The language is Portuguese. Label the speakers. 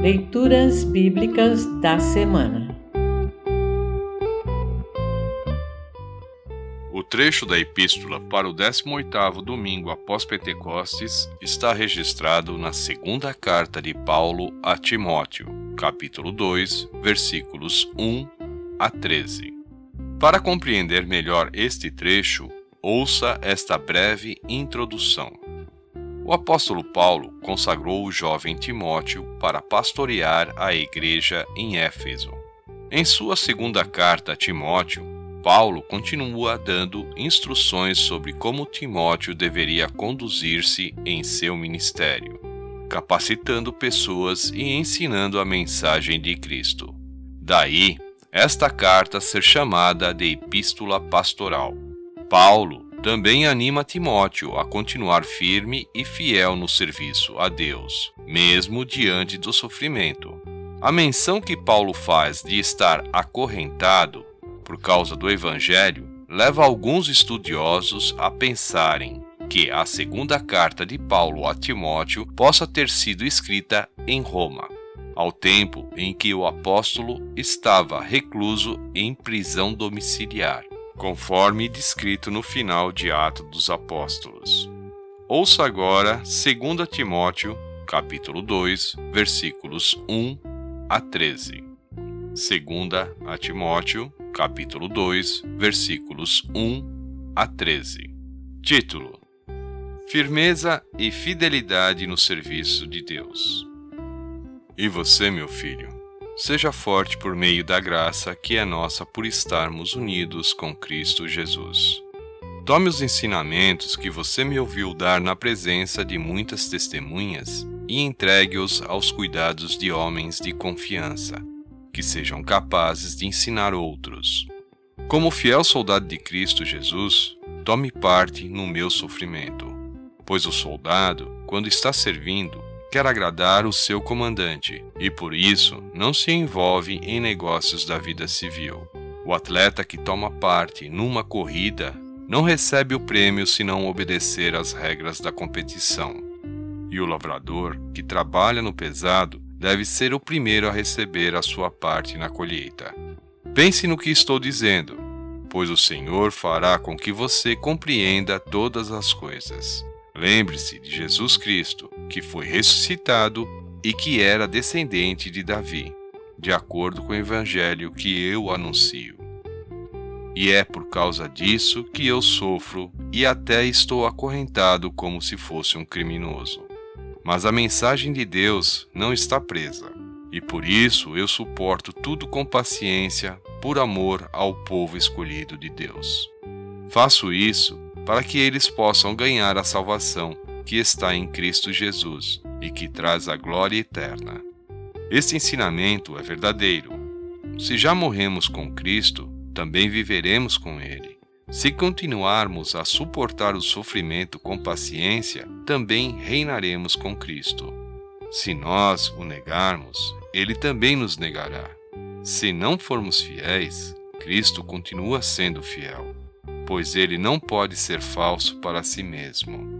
Speaker 1: Leituras Bíblicas da Semana
Speaker 2: O trecho da epístola para o 18º domingo após Pentecostes está registrado na segunda carta de Paulo a Timóteo, capítulo 2, versículos 1 a 13. Para compreender melhor este trecho, ouça esta breve introdução. O apóstolo Paulo consagrou o jovem Timóteo para pastorear a igreja em Éfeso. Em sua segunda carta a Timóteo, Paulo continua dando instruções sobre como Timóteo deveria conduzir-se em seu ministério, capacitando pessoas e ensinando a mensagem de Cristo. Daí, esta carta ser chamada de Epístola Pastoral. Paulo também anima Timóteo a continuar firme e fiel no serviço a Deus, mesmo diante do sofrimento. A menção que Paulo faz de estar acorrentado por causa do Evangelho leva alguns estudiosos a pensarem que a segunda carta de Paulo a Timóteo possa ter sido escrita em Roma, ao tempo em que o apóstolo estava recluso em prisão domiciliar conforme descrito no final de Atos dos Apóstolos. Ouça agora 2 Timóteo, capítulo 2, versículos 1 a 13. 2 a Timóteo, capítulo 2, versículos 1 a 13. Título: Firmeza e fidelidade no serviço de Deus. E você, meu filho, seja forte por meio da graça que é nossa por estarmos unidos com Cristo Jesus. Tome os ensinamentos que você me ouviu dar na presença de muitas testemunhas e entregue-os aos cuidados de homens de confiança, que sejam capazes de ensinar outros. Como fiel soldado de Cristo Jesus, tome parte no meu sofrimento, pois o soldado, quando está servindo, quer agradar o seu comandante e por isso não se envolve em negócios da vida civil. O atleta que toma parte numa corrida não recebe o prêmio se não obedecer às regras da competição. E o lavrador que trabalha no pesado deve ser o primeiro a receber a sua parte na colheita. Pense no que estou dizendo, pois o Senhor fará com que você compreenda todas as coisas. Lembre-se de Jesus Cristo, que foi ressuscitado e que era descendente de Davi, de acordo com o evangelho que eu anuncio. E é por causa disso que eu sofro e até estou acorrentado como se fosse um criminoso. Mas a mensagem de Deus não está presa, e por isso eu suporto tudo com paciência por amor ao povo escolhido de Deus. Faço isso para que eles possam ganhar a salvação que está em Cristo Jesus e que traz a glória eterna. Este ensinamento é verdadeiro. Se já morremos com Cristo, também viveremos com Ele. Se continuarmos a suportar o sofrimento com paciência, também reinaremos com Cristo. Se nós o negarmos, Ele também nos negará. Se não formos fiéis, Cristo continua sendo fiel, pois Ele não pode ser falso para si mesmo.